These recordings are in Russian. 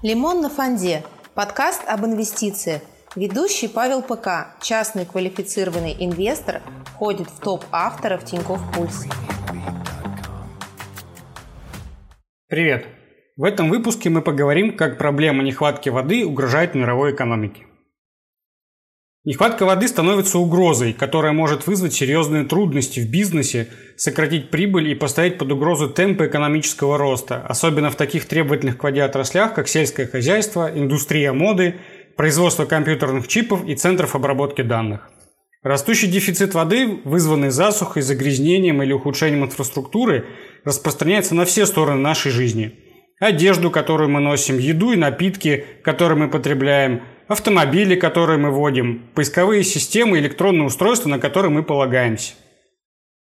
«Лимон на фонде» – подкаст об инвестициях. Ведущий Павел ПК, частный квалифицированный инвестор, входит в топ авторов Тинькофф Пульс. Привет! В этом выпуске мы поговорим, как проблема нехватки воды угрожает мировой экономике. Нехватка воды становится угрозой, которая может вызвать серьезные трудности в бизнесе, сократить прибыль и поставить под угрозу темпы экономического роста, особенно в таких требовательных к воде отраслях, как сельское хозяйство, индустрия моды, производство компьютерных чипов и центров обработки данных. Растущий дефицит воды, вызванный засухой, загрязнением или ухудшением инфраструктуры, распространяется на все стороны нашей жизни. Одежду, которую мы носим, еду и напитки, которые мы потребляем – автомобили, которые мы водим, поисковые системы, электронные устройства, на которые мы полагаемся.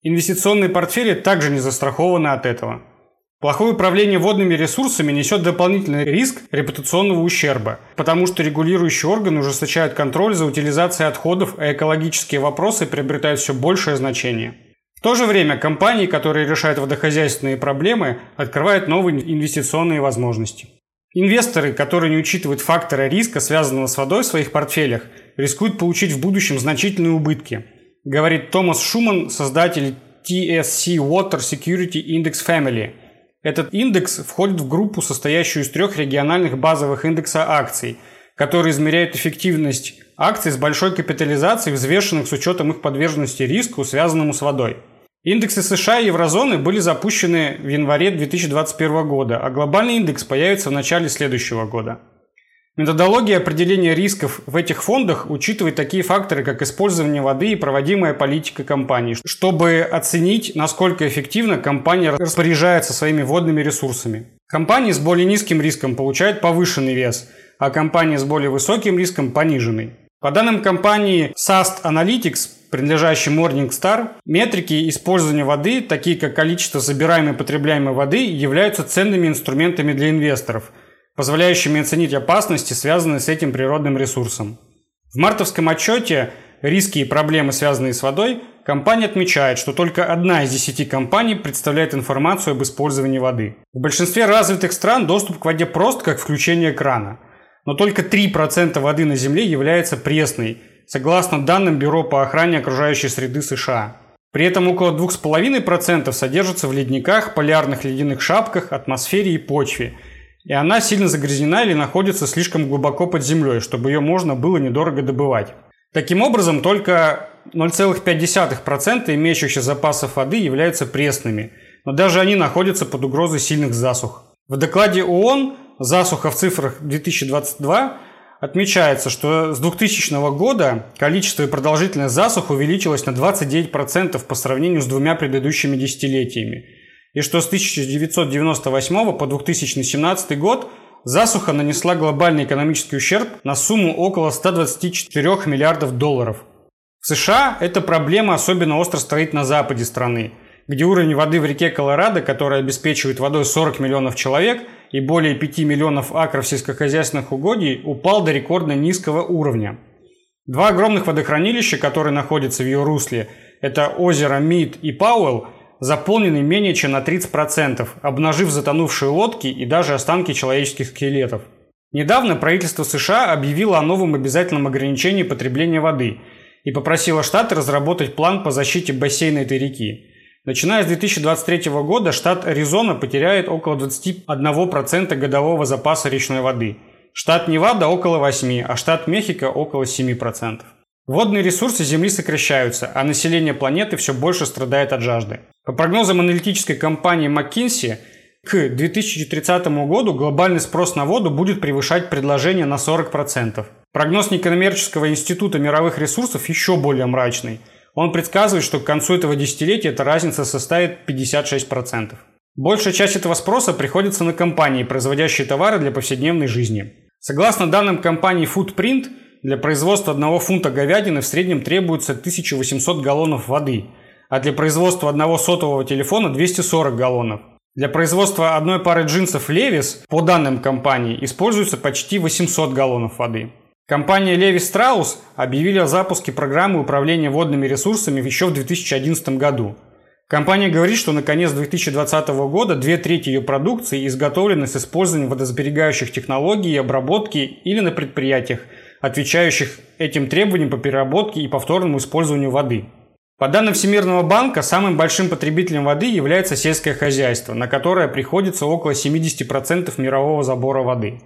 Инвестиционные портфели также не застрахованы от этого. Плохое управление водными ресурсами несет дополнительный риск репутационного ущерба, потому что регулирующие органы ужесточают контроль за утилизацией отходов, а экологические вопросы приобретают все большее значение. В то же время компании, которые решают водохозяйственные проблемы, открывают новые инвестиционные возможности. Инвесторы, которые не учитывают факторы риска, связанного с водой в своих портфелях, рискуют получить в будущем значительные убытки, говорит Томас Шуман, создатель TSC Water Security Index Family. Этот индекс входит в группу, состоящую из трех региональных базовых индекса акций, которые измеряют эффективность акций с большой капитализацией, взвешенных с учетом их подверженности риску, связанному с водой – Индексы США и еврозоны были запущены в январе 2021 года, а глобальный индекс появится в начале следующего года. Методология определения рисков в этих фондах учитывает такие факторы, как использование воды и проводимая политика компании, чтобы оценить, насколько эффективно компания распоряжается своими водными ресурсами. Компании с более низким риском получают повышенный вес, а компании с более высоким риском – пониженный. По данным компании SAST Analytics, принадлежащей Morningstar, метрики использования воды, такие как количество забираемой и потребляемой воды, являются ценными инструментами для инвесторов, позволяющими оценить опасности, связанные с этим природным ресурсом. В мартовском отчете «Риски и проблемы, связанные с водой» компания отмечает, что только одна из десяти компаний представляет информацию об использовании воды. В большинстве развитых стран доступ к воде прост, как включение крана. Но только 3% воды на Земле является пресной – согласно данным Бюро по охране окружающей среды США. При этом около 2,5% содержится в ледниках, полярных ледяных шапках, атмосфере и почве. И она сильно загрязнена или находится слишком глубоко под землей, чтобы ее можно было недорого добывать. Таким образом, только 0,5% имеющихся запасов воды являются пресными, но даже они находятся под угрозой сильных засух. В докладе ООН «Засуха в цифрах 2022» Отмечается, что с 2000 года количество и продолжительность засух увеличилось на 29% по сравнению с двумя предыдущими десятилетиями. И что с 1998 по 2017 год засуха нанесла глобальный экономический ущерб на сумму около 124 миллиардов долларов. В США эта проблема особенно остро стоит на западе страны, где уровень воды в реке Колорадо, которая обеспечивает водой 40 миллионов человек – и более 5 миллионов акров сельскохозяйственных угодий упал до рекордно низкого уровня. Два огромных водохранилища, которые находятся в ее русле, это озеро Мид и Пауэлл, заполнены менее чем на 30%, обнажив затонувшие лодки и даже останки человеческих скелетов. Недавно правительство США объявило о новом обязательном ограничении потребления воды и попросило штаты разработать план по защите бассейна этой реки. Начиная с 2023 года штат Аризона потеряет около 21% годового запаса речной воды. Штат Невада около 8%, а штат Мехико около 7%. Водные ресурсы Земли сокращаются, а население планеты все больше страдает от жажды. По прогнозам аналитической компании McKinsey, к 2030 году глобальный спрос на воду будет превышать предложение на 40%. Прогноз некоммерческого института мировых ресурсов еще более мрачный – он предсказывает, что к концу этого десятилетия эта разница составит 56%. Большая часть этого спроса приходится на компании, производящие товары для повседневной жизни. Согласно данным компании Footprint, для производства одного фунта говядины в среднем требуется 1800 галлонов воды, а для производства одного сотового телефона 240 галлонов. Для производства одной пары джинсов Levi's, по данным компании, используется почти 800 галлонов воды. Компания Levi Strauss объявила о запуске программы управления водными ресурсами еще в 2011 году. Компания говорит, что на конец 2020 года две трети ее продукции изготовлены с использованием водосберегающих технологий и обработки или на предприятиях, отвечающих этим требованиям по переработке и повторному использованию воды. По данным Всемирного банка, самым большим потребителем воды является сельское хозяйство, на которое приходится около 70% мирового забора воды.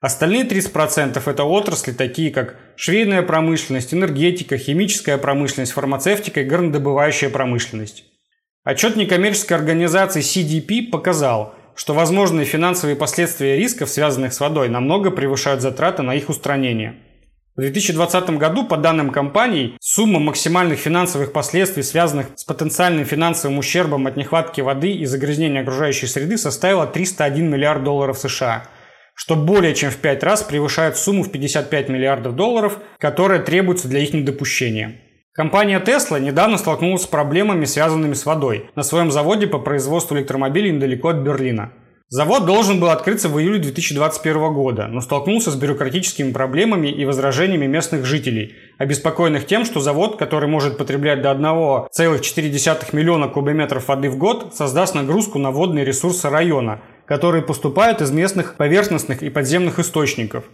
Остальные 30% – это отрасли, такие как швейная промышленность, энергетика, химическая промышленность, фармацевтика и горнодобывающая промышленность. Отчет некоммерческой организации CDP показал, что возможные финансовые последствия рисков, связанных с водой, намного превышают затраты на их устранение. В 2020 году, по данным компаний, сумма максимальных финансовых последствий, связанных с потенциальным финансовым ущербом от нехватки воды и загрязнения окружающей среды, составила 301 миллиард долларов США, что более чем в 5 раз превышает сумму в 55 миллиардов долларов, которая требуется для их недопущения. Компания Tesla недавно столкнулась с проблемами, связанными с водой, на своем заводе по производству электромобилей недалеко от Берлина. Завод должен был открыться в июле 2021 года, но столкнулся с бюрократическими проблемами и возражениями местных жителей, обеспокоенных тем, что завод, который может потреблять до 1,4 миллиона кубометров воды в год, создаст нагрузку на водные ресурсы района, которые поступают из местных поверхностных и подземных источников.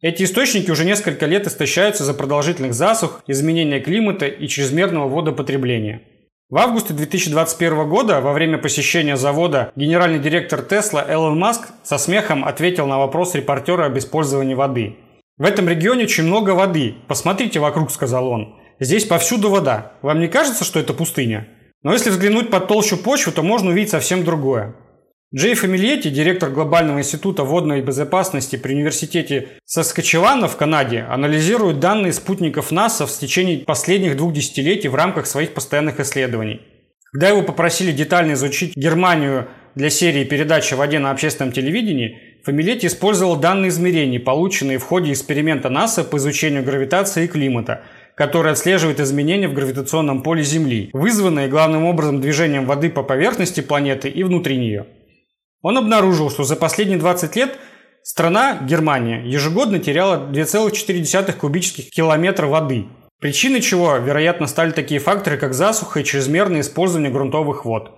Эти источники уже несколько лет истощаются за продолжительных засух, изменения климата и чрезмерного водопотребления. В августе 2021 года, во время посещения завода, генеральный директор Тесла Элон Маск со смехом ответил на вопрос репортера об использовании воды. «В этом регионе очень много воды. Посмотрите вокруг», – сказал он. «Здесь повсюду вода. Вам не кажется, что это пустыня?» Но если взглянуть под толщу почвы, то можно увидеть совсем другое. Джей Фамильетти, директор Глобального института водной безопасности при университете Саскачевана в Канаде, анализирует данные спутников НАСА в течение последних двух десятилетий в рамках своих постоянных исследований. Когда его попросили детально изучить Германию для серии передач о воде на общественном телевидении, Фамилетти использовал данные измерений, полученные в ходе эксперимента НАСА по изучению гравитации и климата, который отслеживает изменения в гравитационном поле Земли, вызванные главным образом движением воды по поверхности планеты и внутри нее. Он обнаружил, что за последние 20 лет страна, Германия, ежегодно теряла 2,4 кубических километра воды. Причиной чего, вероятно, стали такие факторы, как засуха и чрезмерное использование грунтовых вод.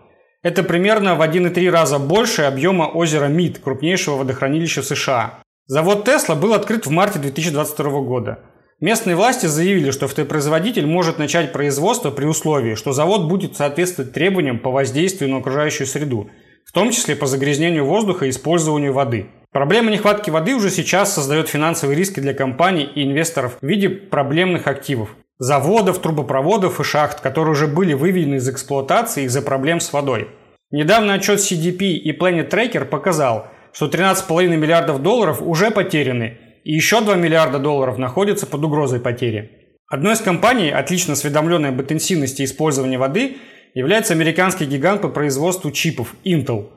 Это примерно в 1,3 раза больше объема озера Мид, крупнейшего водохранилища в США. Завод Тесла был открыт в марте 2022 года. Местные власти заявили, что автопроизводитель может начать производство при условии, что завод будет соответствовать требованиям по воздействию на окружающую среду – в том числе по загрязнению воздуха и использованию воды. Проблема нехватки воды уже сейчас создает финансовые риски для компаний и инвесторов в виде проблемных активов. Заводов, трубопроводов и шахт, которые уже были выведены из эксплуатации из-за проблем с водой. Недавний отчет CDP и Planet Tracker показал, что 13,5 миллиардов долларов уже потеряны, и еще 2 миллиарда долларов находятся под угрозой потери. Одной из компаний, отлично осведомленной об интенсивности использования воды, является американский гигант по производству чипов Intel.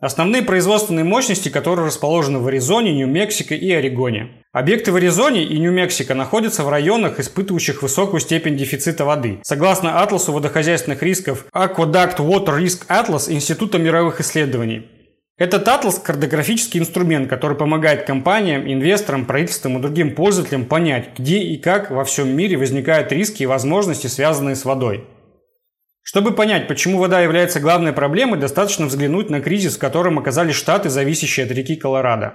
Основные производственные мощности, которые расположены в Аризоне, Нью-Мексико и Орегоне. Объекты в Аризоне и Нью-Мексико находятся в районах, испытывающих высокую степень дефицита воды. Согласно атласу водохозяйственных рисков Aqueduct Water Risk Atlas Института мировых исследований. Этот атлас – картографический инструмент, который помогает компаниям, инвесторам, правительствам и другим пользователям понять, где и как во всем мире возникают риски и возможности, связанные с водой. Чтобы понять, почему вода является главной проблемой, достаточно взглянуть на кризис, в котором оказались штаты, зависящие от реки Колорадо.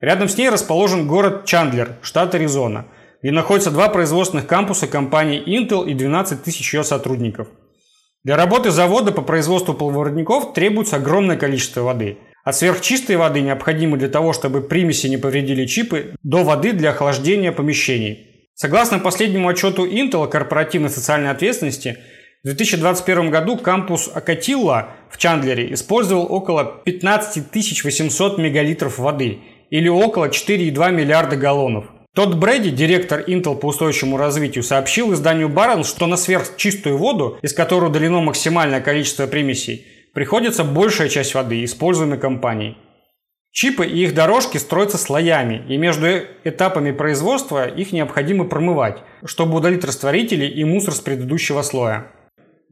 Рядом с ней расположен город Чандлер, штат Аризона, где находятся два производственных кампуса компании Intel и 12 тысяч ее сотрудников. Для работы завода по производству полупроводников требуется огромное количество воды. От сверхчистой воды, необходимой для того, чтобы примеси не повредили чипы, до воды для охлаждения помещений. Согласно последнему отчету Intel о корпоративной социальной ответственности – в 2021 году кампус Акатилла в Чандлере использовал около 15 800 мегалитров воды или около 4,2 миллиарда галлонов. Тодд Брэди, директор Intel по устойчивому развитию, сообщил изданию Barron, что на сверхчистую воду, из которой удалено максимальное количество примесей, приходится большая часть воды, используемой компанией. Чипы и их дорожки строятся слоями, и между этапами производства их необходимо промывать, чтобы удалить растворители и мусор с предыдущего слоя.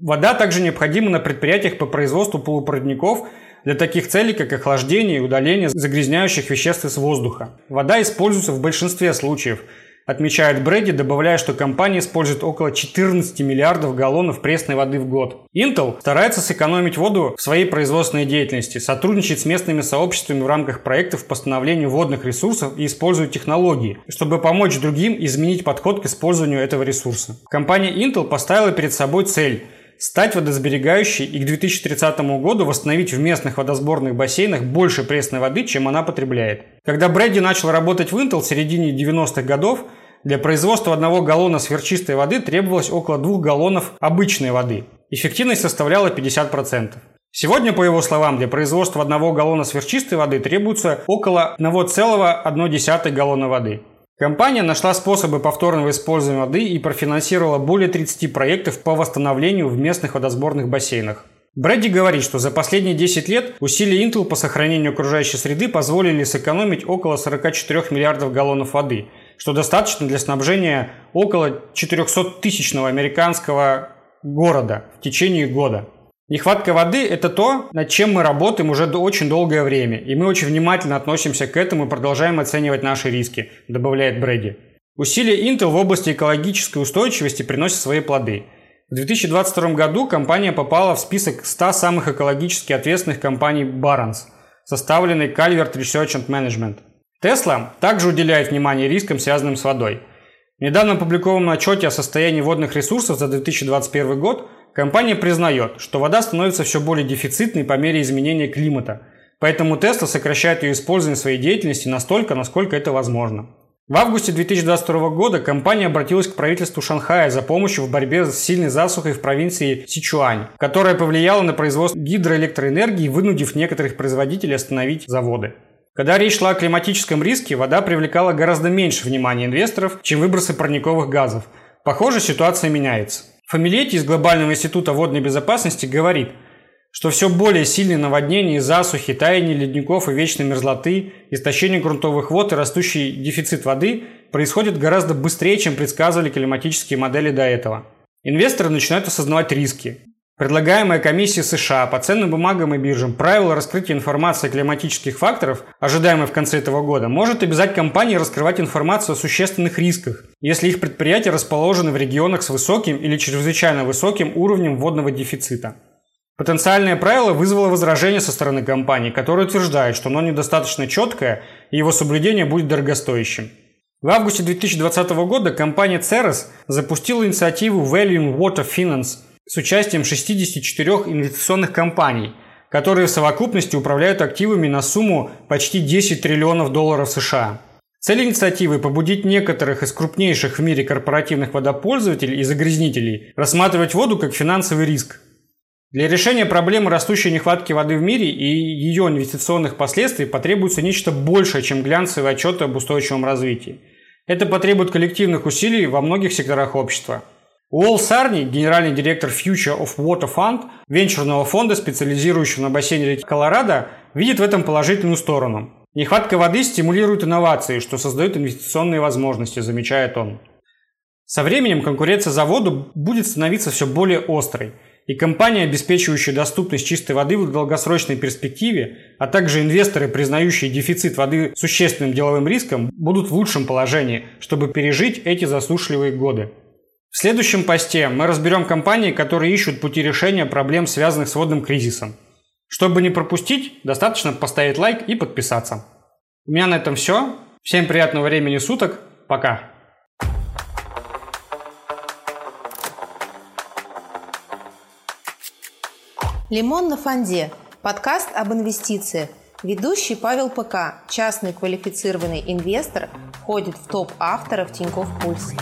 Вода также необходима на предприятиях по производству полупроводников для таких целей, как охлаждение и удаление загрязняющих веществ из воздуха. Вода используется в большинстве случаев отмечает Брэди, добавляя, что компания использует около 14 миллиардов галлонов пресной воды в год. Intel старается сэкономить воду в своей производственной деятельности, сотрудничает с местными сообществами в рамках проектов по становлению водных ресурсов и использует технологии, чтобы помочь другим изменить подход к использованию этого ресурса. Компания Intel поставила перед собой цель стать водосберегающей и к 2030 году восстановить в местных водосборных бассейнах больше пресной воды, чем она потребляет. Когда Брэдди начал работать в Intel в середине 90-х годов, для производства одного галлона сверхчистой воды требовалось около двух галлонов обычной воды. Эффективность составляла 50%. Сегодня, по его словам, для производства одного галлона сверхчистой воды требуется около 1,1 галлона воды. Компания нашла способы повторного использования воды и профинансировала более 30 проектов по восстановлению в местных водосборных бассейнах. Брэдди говорит, что за последние 10 лет усилия Intel по сохранению окружающей среды позволили сэкономить около 44 миллиардов галлонов воды, что достаточно для снабжения около 400-тысячного американского города в течение года. Нехватка воды – это то, над чем мы работаем уже очень долгое время, и мы очень внимательно относимся к этому и продолжаем оценивать наши риски, добавляет Брэди. Усилия Intel в области экологической устойчивости приносят свои плоды. В 2022 году компания попала в список 100 самых экологически ответственных компаний Barron's, составленный Calvert Research and Management. Tesla также уделяет внимание рискам, связанным с водой. В недавно опубликованном отчете о состоянии водных ресурсов за 2021 год Компания признает, что вода становится все более дефицитной по мере изменения климата, поэтому Tesla сокращает ее использование в своей деятельности настолько, насколько это возможно. В августе 2022 года компания обратилась к правительству Шанхая за помощью в борьбе с сильной засухой в провинции Сичуань, которая повлияла на производство гидроэлектроэнергии, вынудив некоторых производителей остановить заводы. Когда речь шла о климатическом риске, вода привлекала гораздо меньше внимания инвесторов, чем выбросы парниковых газов. Похоже, ситуация меняется. Фамилетти из Глобального института водной безопасности говорит, что все более сильные наводнения, засухи, таяние ледников и вечной мерзлоты, истощение грунтовых вод и растущий дефицит воды происходят гораздо быстрее, чем предсказывали климатические модели до этого. Инвесторы начинают осознавать риски. Предлагаемая комиссия США по ценным бумагам и биржам правила раскрытия информации о климатических факторов, ожидаемой в конце этого года, может обязать компании раскрывать информацию о существенных рисках, если их предприятия расположены в регионах с высоким или чрезвычайно высоким уровнем водного дефицита. Потенциальное правило вызвало возражение со стороны компании, которая утверждает, что оно недостаточно четкое и его соблюдение будет дорогостоящим. В августе 2020 года компания Ceres запустила инициативу Value Water Finance – с участием 64 инвестиционных компаний, которые в совокупности управляют активами на сумму почти 10 триллионов долларов США. Цель инициативы – побудить некоторых из крупнейших в мире корпоративных водопользователей и загрязнителей рассматривать воду как финансовый риск. Для решения проблемы растущей нехватки воды в мире и ее инвестиционных последствий потребуется нечто большее, чем глянцевые отчеты об устойчивом развитии. Это потребует коллективных усилий во многих секторах общества – Уолл Сарни, генеральный директор Future of Water Fund, венчурного фонда, специализирующего на бассейне реки Колорадо, видит в этом положительную сторону. Нехватка воды стимулирует инновации, что создает инвестиционные возможности, замечает он. Со временем конкуренция за воду будет становиться все более острой, и компании, обеспечивающие доступность чистой воды в долгосрочной перспективе, а также инвесторы, признающие дефицит воды существенным деловым риском, будут в лучшем положении, чтобы пережить эти засушливые годы. В следующем посте мы разберем компании, которые ищут пути решения проблем, связанных с водным кризисом. Чтобы не пропустить, достаточно поставить лайк и подписаться. У меня на этом все. Всем приятного времени суток. Пока. Лимон на фонде. Подкаст об инвестициях. Ведущий Павел ПК, частный квалифицированный инвестор, входит в топ авторов Тинькофф Пульс.